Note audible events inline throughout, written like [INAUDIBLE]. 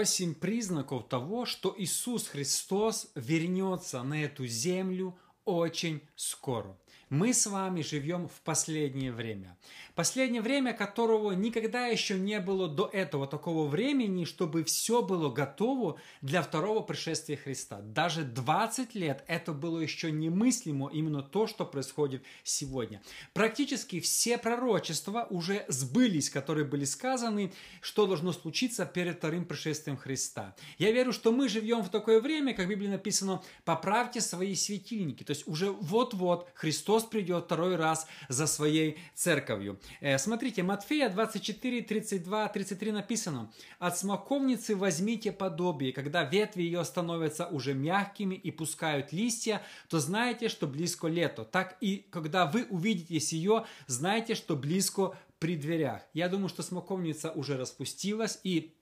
Восемь признаков того, что Иисус Христос вернется на эту землю очень скоро. Мы с вами живем в последнее время. Последнее время, которого никогда еще не было до этого такого времени, чтобы все было готово для второго пришествия Христа. Даже 20 лет это было еще немыслимо именно то, что происходит сегодня. Практически все пророчества уже сбылись, которые были сказаны, что должно случиться перед вторым пришествием Христа. Я верю, что мы живем в такое время, как в Библии написано, поправьте свои светильники. То есть уже вот-вот Христос Христос придет второй раз за своей церковью. Э, смотрите, Матфея 24, 32, 33 написано. «От смоковницы возьмите подобие, когда ветви ее становятся уже мягкими и пускают листья, то знаете, что близко лето. Так и когда вы увидите ее, знайте, что близко при дверях». Я думаю, что смоковница уже распустилась и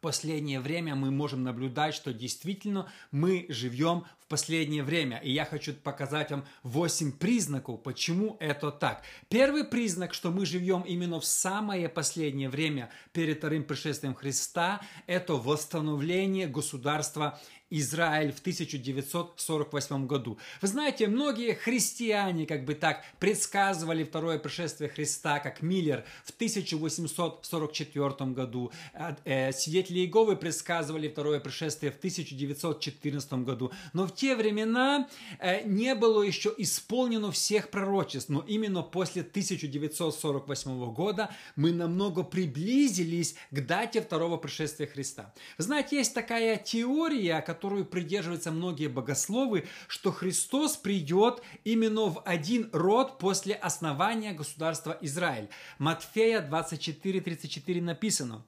последнее время мы можем наблюдать, что действительно мы живем в последнее время. И я хочу показать вам 8 признаков, почему это так. Первый признак, что мы живем именно в самое последнее время перед вторым пришествием Христа, это восстановление государства Израиль в 1948 году. Вы знаете, многие христиане как бы так предсказывали второе пришествие Христа, как Миллер в 1844 году. А, э, свидетели Иеговы предсказывали второе пришествие в 1914 году. Но в те времена э, не было еще исполнено всех пророчеств. Но именно после 1948 года мы намного приблизились к дате второго пришествия Христа. Вы знаете, есть такая теория, которая которую придерживаются многие богословы, что Христос придет именно в один род после основания государства Израиль. Матфея 24:34 написано.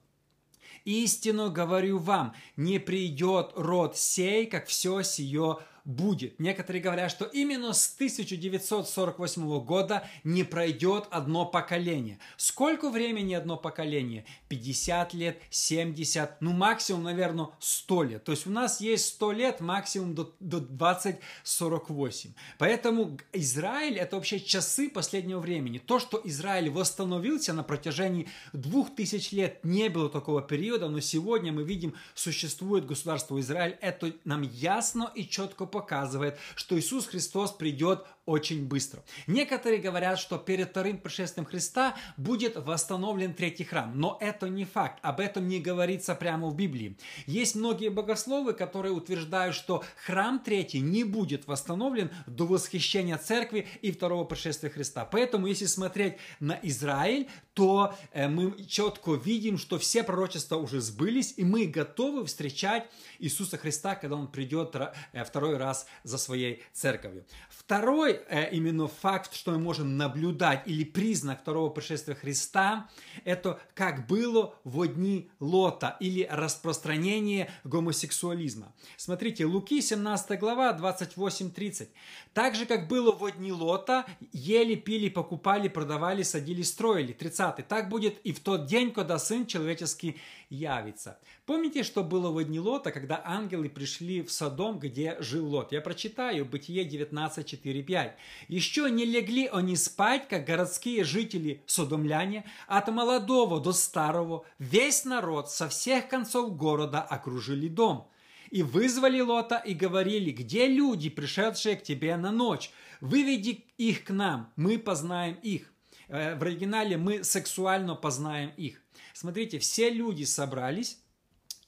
Истину говорю вам, не придет род сей, как все сие будет. Некоторые говорят, что именно с 1948 года не пройдет одно поколение. Сколько времени одно поколение? 50 лет, 70, ну максимум, наверное, 100 лет. То есть у нас есть 100 лет, максимум до, до 2048. Поэтому Израиль это вообще часы последнего времени. То, что Израиль восстановился на протяжении 2000 лет, не было такого периода, но сегодня мы видим, существует государство Израиль. Это нам ясно и четко показывает что Иисус Христос придет очень быстро. Некоторые говорят, что перед вторым пришествием Христа будет восстановлен третий храм, но это не факт, об этом не говорится прямо в Библии. Есть многие богословы, которые утверждают, что храм третий не будет восстановлен до восхищения церкви и второго пришествия Христа. Поэтому, если смотреть на Израиль, то э, мы четко видим, что все пророчества уже сбылись, и мы готовы встречать Иисуса Христа, когда Он придет э, второй раз за своей церковью. Второй э, именно факт, что мы можем наблюдать, или признак второго пришествия Христа, это как было в дни Лота, или распространение гомосексуализма. Смотрите, Луки 17 глава 28-30. Так же, как было в дни Лота, ели, пили, покупали, продавали, садили, строили. 30. Так будет и в тот день, когда Сын Человеческий явится. Помните, что было в дни Лота, когда ангелы пришли в Содом, где жил Лот? Я прочитаю Бытие 19, 4, 5. «Еще не легли они спать, как городские жители Содомляне, от молодого до старого, весь народ со всех концов города окружили дом» и вызвали Лота и говорили, где люди, пришедшие к тебе на ночь? Выведи их к нам, мы познаем их. Э, в оригинале мы сексуально познаем их. Смотрите, все люди собрались,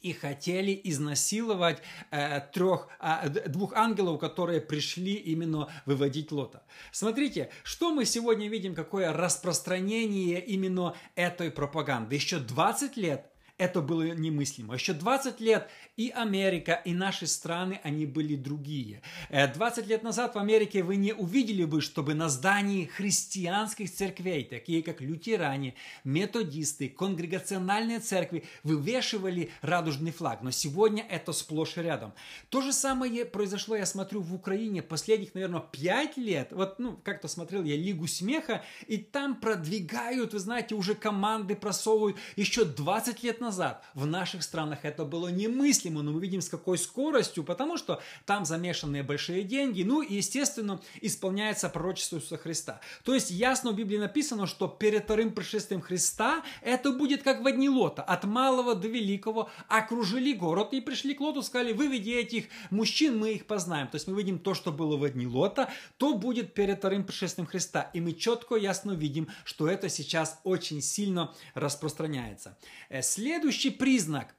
и хотели изнасиловать э, трех, э, двух ангелов, которые пришли именно выводить Лота. Смотрите, что мы сегодня видим, какое распространение именно этой пропаганды. Еще 20 лет это было немыслимо. Еще 20 лет и Америка, и наши страны, они были другие. 20 э, лет назад в Америке вы не увидели бы, чтобы на здании христианских церквей, такие как лютеране, методисты, конгрегациональные церкви, вывешивали радужный флаг. Но сегодня это сплошь и рядом. То же самое произошло, я смотрю, в Украине последних, наверное, 5 лет. Вот, ну, как-то смотрел я Лигу смеха, и там продвигают, вы знаете, уже команды просовывают. Еще 20 лет назад назад в наших странах это было немыслимо, но мы видим с какой скоростью, потому что там замешанные большие деньги, ну и, естественно, исполняется пророчество Иисуса Христа. То есть ясно в Библии написано, что перед вторым пришествием Христа это будет как в одни лота, от малого до великого окружили город и пришли к Лоту, сказали, выведи этих мужчин, мы их познаем. То есть мы видим то, что было в одни лота, то будет перед вторым пришествием Христа. И мы четко, ясно видим, что это сейчас очень сильно распространяется. Э, следующий признак.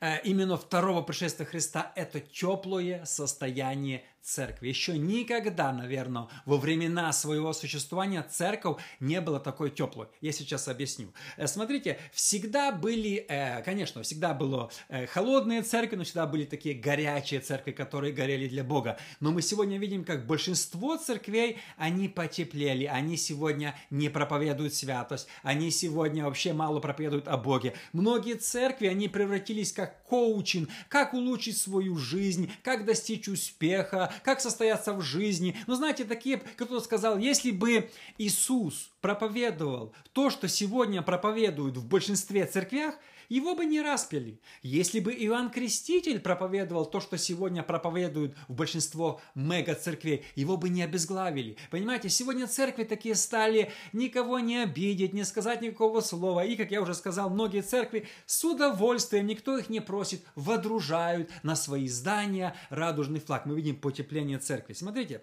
Э, именно второго пришествия Христа – это теплое состояние церкви. Еще никогда, наверное, во времена своего существования церковь не была такой теплой. Я сейчас объясню. Э, смотрите, всегда были, э, конечно, всегда было э, холодные церкви, но всегда были такие горячие церкви, которые горели для Бога. Но мы сегодня видим, как большинство церквей, они потеплели, они сегодня не проповедуют святость, они сегодня вообще мало проповедуют о Боге. Многие церкви, они превратились как коучинг, как улучшить свою жизнь, как достичь успеха, как состояться в жизни. Но знаете, такие, кто-то сказал, если бы Иисус проповедовал то, что сегодня проповедуют в большинстве церквях, его бы не распяли. Если бы Иоанн Креститель проповедовал то, что сегодня проповедуют в большинство мега-церквей, его бы не обезглавили. Понимаете, сегодня церкви такие стали никого не обидеть, не сказать никакого слова. И, как я уже сказал, многие церкви с удовольствием, никто их не просит, водружают на свои здания радужный флаг. Мы видим потепление церкви. Смотрите,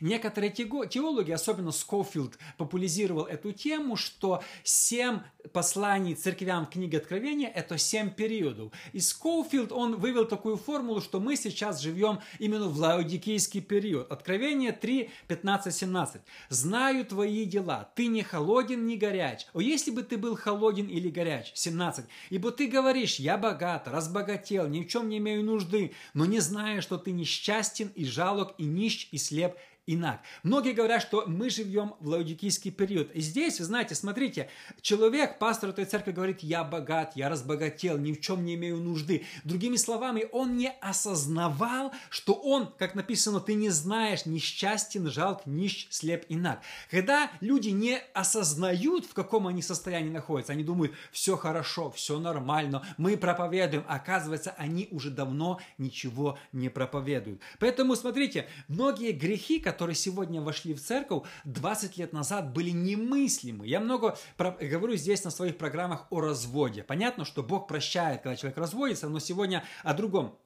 Некоторые теологи, особенно Скофилд, популяризировал эту тему, что семь посланий церквям в книге Откровения – это семь периодов. И Скофилд, он вывел такую формулу, что мы сейчас живем именно в лаодикийский период. Откровение 3, 15, 17. «Знаю твои дела, ты не холоден, не горяч. О, если бы ты был холоден или горяч». 17. «Ибо ты говоришь, я богат, разбогател, ни в чем не имею нужды, но не зная, что ты несчастен и жалок, и нищ, и слеп, инак. Многие говорят, что мы живем в лаудикийский период. И здесь, знаете, смотрите, человек, пастор этой церкви говорит, я богат, я разбогател, ни в чем не имею нужды. Другими словами, он не осознавал, что он, как написано, ты не знаешь, несчастен, жалк, нищ, слеп, инак. Когда люди не осознают, в каком они состоянии находятся, они думают, все хорошо, все нормально, мы проповедуем. Оказывается, они уже давно ничего не проповедуют. Поэтому, смотрите, многие грехи, которые которые сегодня вошли в церковь, 20 лет назад были немыслимы. Я много говорю здесь на своих программах о разводе. Понятно, что Бог прощает, когда человек разводится, но сегодня о другом.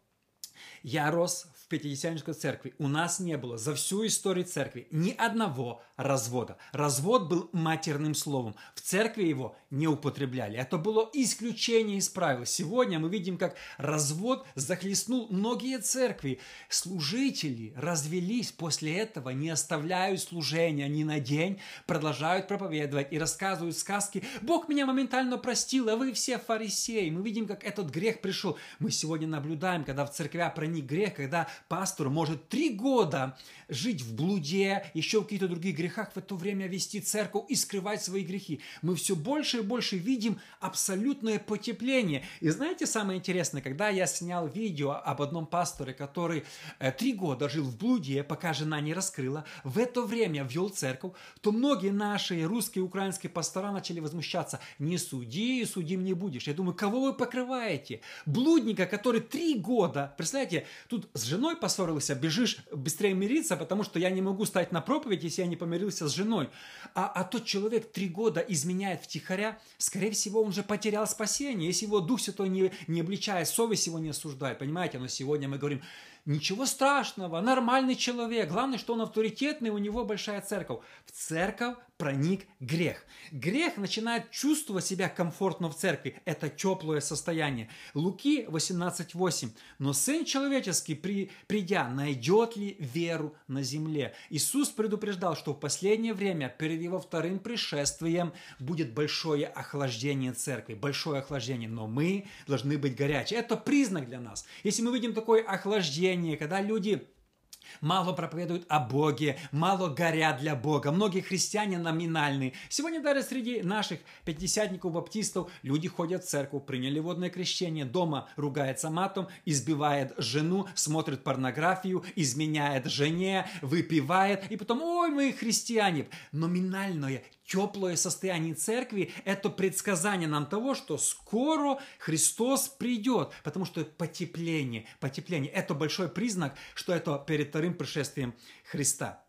Я рос Пятидесятнической церкви у нас не было за всю историю церкви ни одного развода. Развод был матерным словом. В церкви его не употребляли. Это было исключение из правил. Сегодня мы видим, как развод захлестнул многие церкви. Служители развелись после этого, не оставляют служения ни на день, продолжают проповедовать и рассказывают сказки. Бог меня моментально простил, а вы все фарисеи. Мы видим, как этот грех пришел. Мы сегодня наблюдаем, когда в церквя проник грех, когда пастор может три года жить в блуде, еще в каких-то других грехах, в это время вести церковь и скрывать свои грехи. Мы все больше и больше видим абсолютное потепление. И знаете, самое интересное, когда я снял видео об одном пасторе, который э, три года жил в блуде, пока жена не раскрыла, в это время вел церковь, то многие наши русские и украинские пастора начали возмущаться. Не суди, судим не будешь. Я думаю, кого вы покрываете? Блудника, который три года, представляете, тут с женой поссорился, бежишь быстрее мириться, потому что я не могу стать на проповедь, если я не помирился с женой. А, а тот человек три года изменяет втихаря, скорее всего, он же потерял спасение. Если его Дух Святой не, не обличает, совесть его не осуждает, понимаете? Но сегодня мы говорим, Ничего страшного, нормальный человек. Главное, что он авторитетный, у него большая церковь. В церковь проник грех. Грех начинает чувствовать себя комфортно в церкви. Это теплое состояние. Луки 18.8. Но Сын Человеческий, при, придя, найдет ли веру на земле? Иисус предупреждал, что в последнее время перед Его вторым пришествием будет большое охлаждение церкви. Большое охлаждение. Но мы должны быть горячие. Это признак для нас. Если мы видим такое охлаждение, служение, когда люди мало проповедуют о Боге, мало горят для Бога. Многие христиане номинальные. Сегодня даже среди наших пятидесятников, баптистов, люди ходят в церковь, приняли водное крещение, дома ругается матом, избивает жену, смотрит порнографию, изменяет жене, выпивает, и потом, ой, мы христиане. Номинальное, теплое состояние церкви – это предсказание нам того, что скоро Христос придет, потому что потепление, потепление – это большой признак, что это перед вторым пришествием Христа.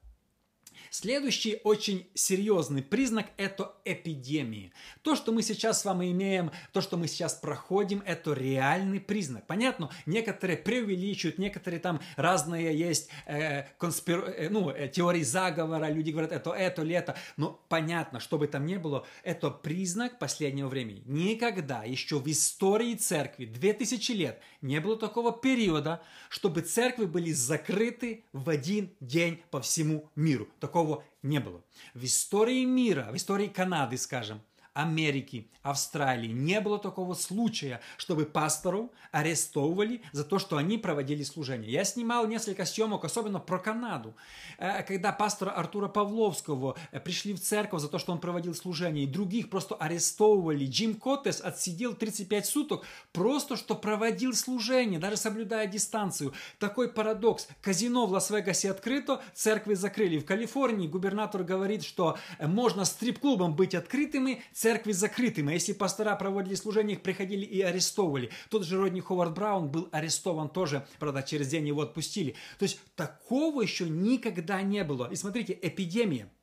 Следующий очень серьезный признак – это эпидемии. То, что мы сейчас с вами имеем, то, что мы сейчас проходим, это реальный признак. Понятно? Некоторые преувеличивают, некоторые там разные есть э, конспир... э, ну, э, теории заговора, люди говорят, это это или это. Но понятно, что бы там ни было, это признак последнего времени. Никогда еще в истории церкви, 2000 лет, не было такого периода, чтобы церкви были закрыты в один день по всему миру. Такого такого не было. В истории мира, в истории Канады, скажем, Америки, Австралии не было такого случая, чтобы пасторов арестовывали за то, что они проводили служение. Я снимал несколько съемок, особенно про Канаду, э, когда пастора Артура Павловского э, пришли в церковь за то, что он проводил служение, и других просто арестовывали. Джим Коттес отсидел 35 суток просто, что проводил служение, даже соблюдая дистанцию. Такой парадокс. Казино в Лас-Вегасе открыто, церкви закрыли. В Калифорнии губернатор говорит, что э, можно стрип-клубом быть открытыми, церкви закрытыми. А если пастора проводили служение, их приходили и арестовывали. Тот же Родни Ховард Браун был арестован тоже, правда, через день его отпустили. То есть такого еще никогда не было. И смотрите, эпидемия –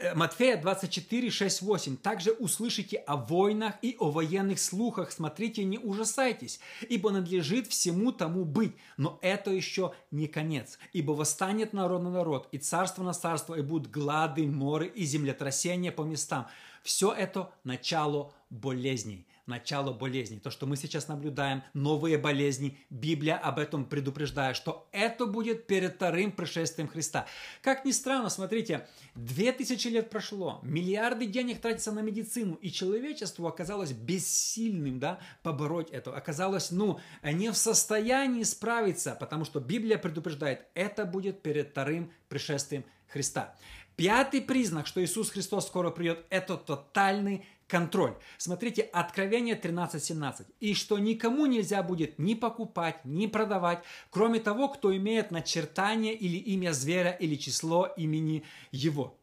Э, Матфея 24, 6, 8. «Также услышите о войнах и о военных слухах. Смотрите, не ужасайтесь, ибо надлежит всему тому быть. Но это еще не конец. Ибо восстанет народ на народ, и царство на царство, и будут глады, моры и землетрясения по местам. Все это начало болезней начало болезней. То, что мы сейчас наблюдаем, новые болезни, Библия об этом предупреждает, что это будет перед вторым пришествием Христа. Как ни странно, смотрите, две тысячи лет прошло, миллиарды денег тратятся на медицину, и человечество оказалось бессильным, да, побороть это, оказалось, ну, не в состоянии справиться, потому что Библия предупреждает, это будет перед вторым пришествием Христа. Пятый признак, что Иисус Христос скоро придет, это тотальный контроль. Смотрите, Откровение 13.17. «И что никому нельзя будет ни покупать, ни продавать, кроме того, кто имеет начертание или имя зверя, или число имени его».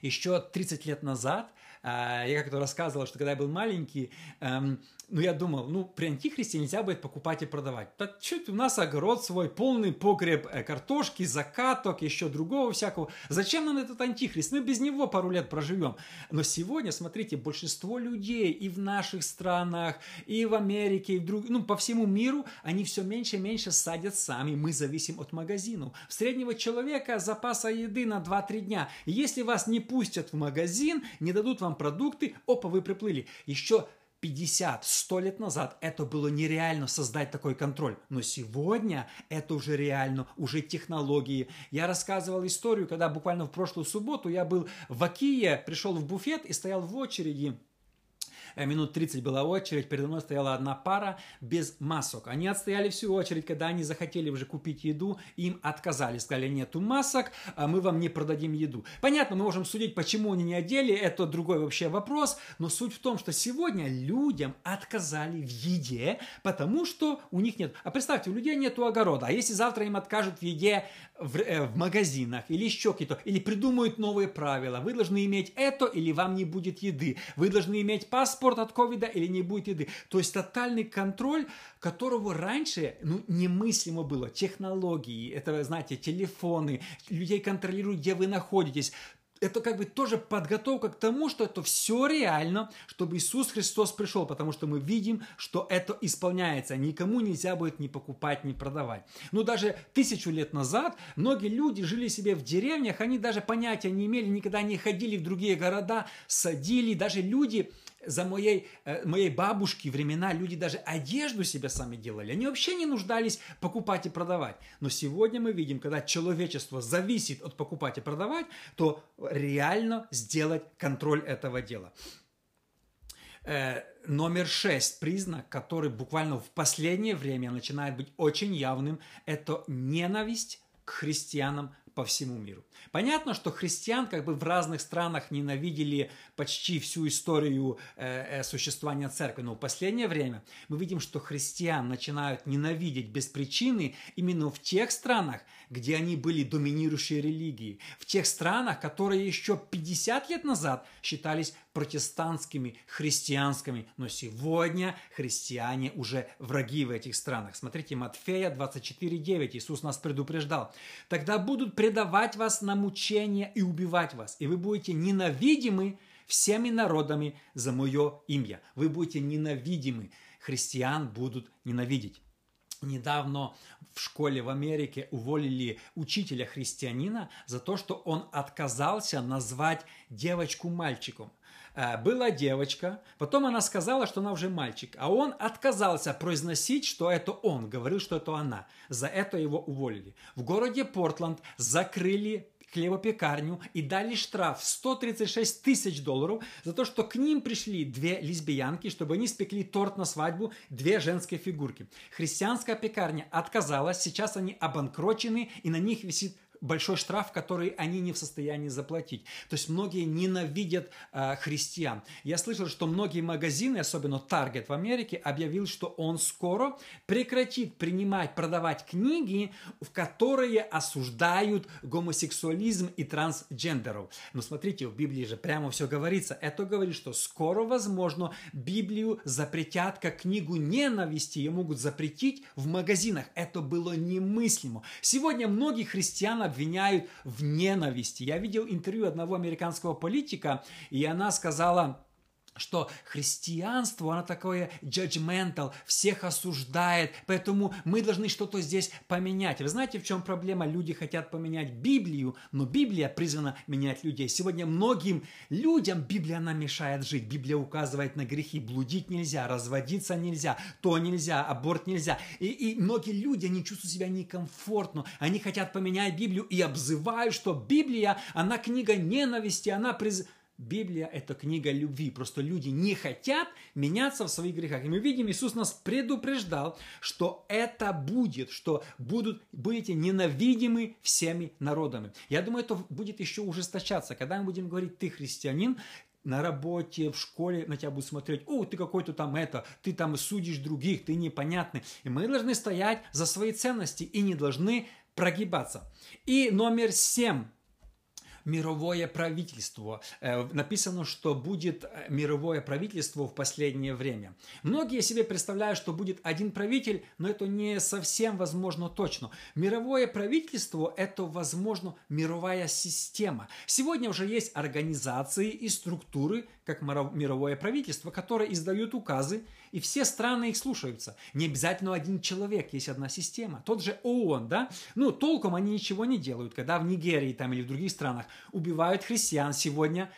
Еще 30 лет назад я как-то рассказывал, что когда я был маленький, эм, ну, я думал, ну, при антихристе нельзя будет покупать и продавать. Да что у нас огород свой, полный погреб э, картошки, закаток, еще другого всякого. Зачем нам этот антихрист? Мы без него пару лет проживем. Но сегодня, смотрите, большинство людей и в наших странах, и в Америке, и в друг... ну, по всему миру, они все меньше и меньше садят сами. Мы зависим от магазинов. В среднего человека запаса еды на 2-3 дня. если вас не пустят в магазин, не дадут вам продукты, опа, вы приплыли. Еще 50-100 лет назад это было нереально создать такой контроль. Но сегодня это уже реально, уже технологии. Я рассказывал историю, когда буквально в прошлую субботу я был в Акие, пришел в буфет и стоял в очереди минут 30 была очередь, передо мной стояла одна пара без масок. Они отстояли всю очередь, когда они захотели уже купить еду, им отказали. Сказали, нету масок, а мы вам не продадим еду. Понятно, мы можем судить, почему они не одели, это другой вообще вопрос, но суть в том, что сегодня людям отказали в еде, потому что у них нет. А представьте, у людей нету огорода, а если завтра им откажут в еде в, э, в магазинах или еще какие-то, или придумают новые правила, вы должны иметь это или вам не будет еды, вы должны иметь паспорт, паспорт от ковида или не будет еды. То есть тотальный контроль, которого раньше ну, немыслимо было. Технологии, это, знаете, телефоны, людей контролируют, где вы находитесь это как бы тоже подготовка к тому, что это все реально, чтобы Иисус Христос пришел, потому что мы видим, что это исполняется. Никому нельзя будет ни покупать, ни продавать. Ну, даже тысячу лет назад многие люди жили себе в деревнях, они даже понятия не имели, никогда не ходили в другие города, садили, даже люди за моей, э, моей бабушки времена люди даже одежду себе сами делали. Они вообще не нуждались покупать и продавать. Но сегодня мы видим, когда человечество зависит от покупать и продавать, то реально сделать контроль этого дела. Э, номер шесть, признак, который буквально в последнее время начинает быть очень явным, это ненависть к христианам по всему миру. Понятно, что христиан как бы в разных странах ненавидели почти всю историю э, э, существования церкви, но в последнее время мы видим, что христиан начинают ненавидеть без причины именно в тех странах, где они были доминирующей религией, в тех странах, которые еще 50 лет назад считались протестантскими, христианскими, но сегодня христиане уже враги в этих странах. Смотрите, Матфея 24.9, Иисус нас предупреждал. «Тогда будут предавать вас на мучение и убивать вас, и вы будете ненавидимы всеми народами за мое имя». Вы будете ненавидимы, христиан будут ненавидеть. Недавно в школе в Америке уволили учителя-христианина за то, что он отказался назвать девочку мальчиком. Э, была девочка, потом она сказала, что она уже мальчик, а он отказался произносить, что это он, говорил, что это она. За это его уволили. В городе Портланд закрыли хлебопекарню и дали штраф в 136 тысяч долларов за то, что к ним пришли две лесбиянки, чтобы они спекли торт на свадьбу, две женские фигурки. Христианская пекарня отказалась, сейчас они обанкрочены и на них висит большой штраф, который они не в состоянии заплатить. То есть многие ненавидят э, христиан. Я слышал, что многие магазины, особенно Target в Америке, объявил, что он скоро прекратит принимать, продавать книги, в которые осуждают гомосексуализм и трансгендеров. Но смотрите, в Библии же прямо все говорится. Это говорит, что скоро, возможно, Библию запретят как книгу ненависти, ее могут запретить в магазинах. Это было немыслимо. Сегодня многие христиане обвиняют в ненависти. Я видел интервью одного американского политика, и она сказала, что христианство, оно такое judgmental, всех осуждает, поэтому мы должны что-то здесь поменять. Вы знаете, в чем проблема? Люди хотят поменять Библию, но Библия призвана менять людей. Сегодня многим людям Библия, она мешает жить. Библия указывает на грехи. Блудить нельзя, разводиться нельзя, то нельзя, аборт нельзя. И, и многие люди, они чувствуют себя некомфортно. Они хотят поменять Библию и обзывают, что Библия, она книга ненависти, она призывает Библия – это книга любви. Просто люди не хотят меняться в своих грехах. И мы видим, Иисус нас предупреждал, что это будет, что будут, будете ненавидимы всеми народами. Я думаю, это будет еще ужесточаться. Когда мы будем говорить, ты христианин, на работе, в школе на тебя будут смотреть, о, ты какой-то там это, ты там судишь других, ты непонятный. И мы должны стоять за свои ценности и не должны прогибаться. И номер семь мировое правительство. Э, написано, что будет э, мировое правительство в последнее время. Многие себе представляют, что будет один правитель, но это не совсем возможно точно. Мировое правительство – это, возможно, мировая система. Сегодня уже есть организации и структуры, как мировое правительство, которые издают указы, и все страны их слушаются. Не обязательно один человек, есть одна система. Тот же ООН, да? Ну, толком они ничего не делают, когда в Нигерии там или в других странах убивают христиан сегодня,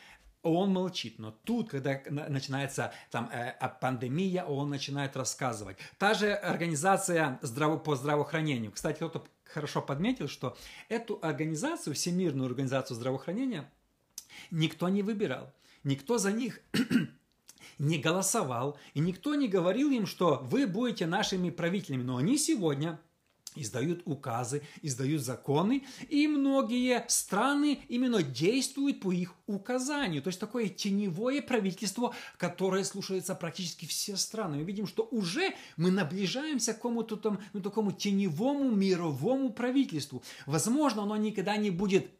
он молчит, но тут, когда начинается там э, пандемия, он начинает рассказывать. Та же организация здраво, по здравоохранению. Кстати, кто-то хорошо подметил, что эту организацию, Всемирную организацию здравоохранения, никто не выбирал. Никто за них не голосовал, и никто не говорил им, что вы будете нашими правителями. Но они сегодня издают указы, издают законы, и многие страны именно действуют по их указанию. То есть такое теневое правительство, которое слушается практически все страны. Мы видим, что уже мы наближаемся к какому-то там, ну, такому теневому мировому правительству. Возможно, оно никогда не будет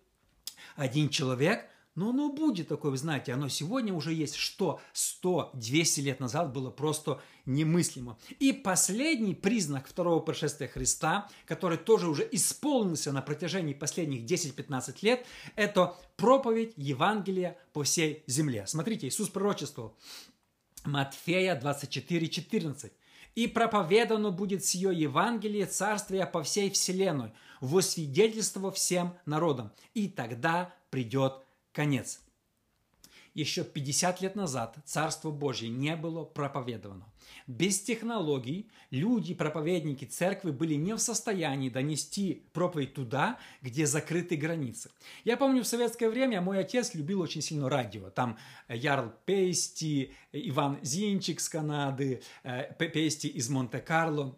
один человек, но оно будет такое, вы знаете, оно сегодня уже есть, что 100-200 лет назад было просто немыслимо. И последний признак второго пришествия Христа, который тоже уже исполнился на протяжении последних 10-15 лет, это проповедь Евангелия по всей земле. Смотрите, Иисус пророчествовал. Матфея 24, 14. «И проповедано будет сие Евангелие Царствия по всей вселенной, во свидетельство всем народам, и тогда придет конец. Еще 50 лет назад Царство Божье не было проповедовано. Без технологий люди, проповедники церкви были не в состоянии донести проповедь туда, где закрыты границы. Я помню, в советское время мой отец любил очень сильно радио. Там Ярл Пейсти, Иван Зинчик с Канады, э, Пейсти из Монте-Карло.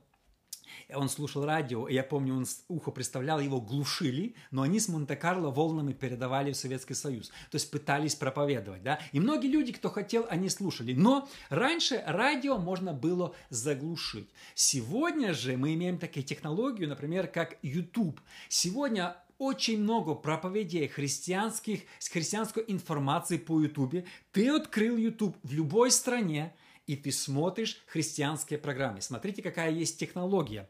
Он слушал радио, и я помню, он ухо представлял, его глушили, но они с Монте-Карло волнами передавали в Советский Союз. То есть пытались проповедовать, да. И многие люди, кто хотел, они слушали. Но раньше радио можно было заглушить. Сегодня же мы имеем такие технологии, например, как YouTube. Сегодня очень много проповедей христианских, с христианской информацией по YouTube. Ты открыл YouTube в любой стране, и ты смотришь христианские программы. Смотрите, какая есть технология.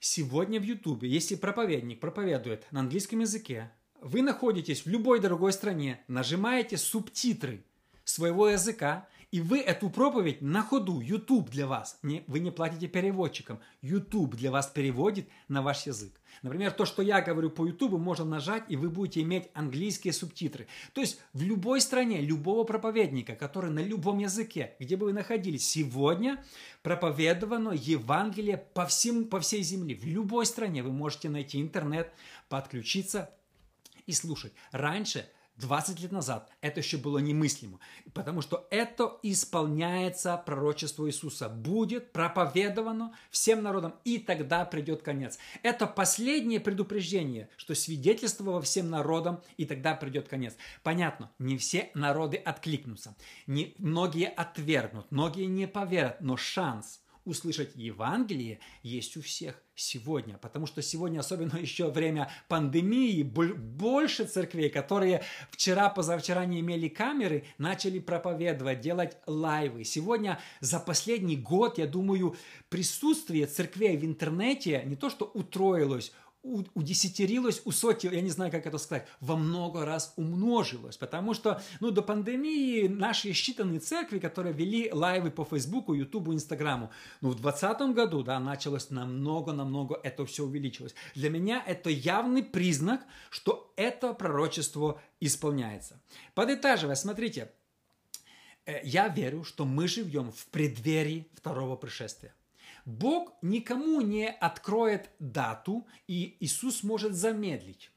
Сегодня в YouTube, если проповедник проповедует на английском языке, вы находитесь в любой другой стране, нажимаете субтитры своего языка, и вы эту проповедь на ходу, YouTube для вас, не, вы не платите переводчикам, YouTube для вас переводит на ваш язык. Например, то, что я говорю по YouTube, можно нажать, и вы будете иметь английские субтитры. То есть в любой стране, любого проповедника, который на любом языке, где бы вы находились, сегодня проповедовано Евангелие по, всем, по всей земле. В любой стране вы можете найти интернет, подключиться и слушать. Раньше – 20 лет назад это еще было немыслимо, потому что это исполняется пророчество Иисуса. Будет проповедовано всем народам, и тогда придет конец. Это последнее предупреждение, что свидетельство во всем народам, и тогда придет конец. Понятно, не все народы откликнутся, не, многие отвергнут, многие не поверят, но шанс – услышать Евангелие есть у всех сегодня, потому что сегодня, особенно [LAUGHS] еще время пандемии, больше церквей, которые вчера-позавчера не имели камеры, начали проповедовать, делать лайвы. Сегодня за последний год, я думаю, присутствие церквей в интернете не то что утроилось, удесятерилось, усотилось, я не знаю, как это сказать, во много раз умножилось, потому что, ну, до пандемии наши считанные церкви, которые вели лайвы по Фейсбуку, Ютубу, Инстаграму, ну, в 2020 году, да, началось намного-намного, это все увеличилось. Для меня это явный признак, что это пророчество исполняется. Подытаживая, смотрите, э, я верю, что мы живем в преддверии второго пришествия. Бог никому не откроет дату, и Иисус может замедлить.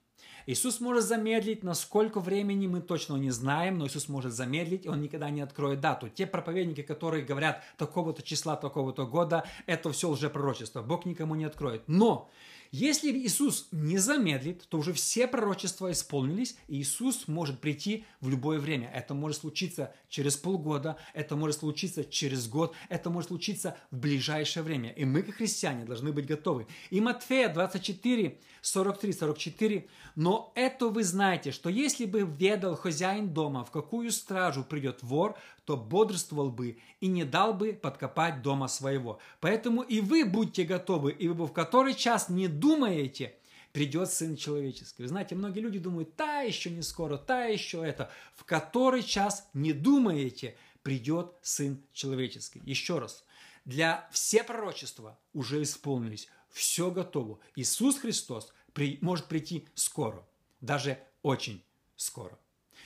Иисус может замедлить, на сколько времени мы точно не знаем, но Иисус может замедлить, и Он никогда не откроет дату. Те проповедники, которые говорят такого-то числа, такого-то года, это все лжепророчество. Бог никому не откроет. Но если Иисус не замедлит, то уже все пророчества исполнились, и Иисус может прийти в любое время. Это может случиться через полгода, это может случиться через год, это может случиться в ближайшее время. И мы, как христиане, должны быть готовы. И Матфея 24, 43, 44. «Но это вы знаете, что если бы ведал хозяин дома, в какую стражу придет вор, то бодрствовал бы и не дал бы подкопать дома своего. Поэтому и вы будьте готовы, и вы в который час не думаете, придет Сын Человеческий. Вы знаете, многие люди думают, та еще не скоро, та еще это. В который час не думаете, придет Сын Человеческий. Еще раз, для все пророчества уже исполнились, все готово. Иисус Христос при, может прийти скоро, даже очень скоро.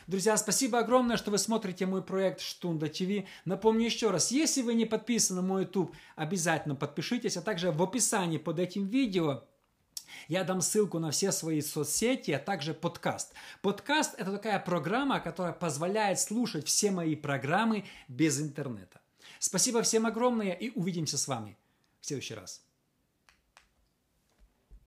Друзья, спасибо огромное, что вы смотрите мой проект Штунда ТВ. Напомню еще раз, если вы не подписаны на мой YouTube, обязательно подпишитесь, а также в описании под этим видео я дам ссылку на все свои соцсети, а также подкаст. Подкаст – это такая программа, которая позволяет слушать все мои программы без интернета. Спасибо всем огромное и увидимся с вами в следующий раз.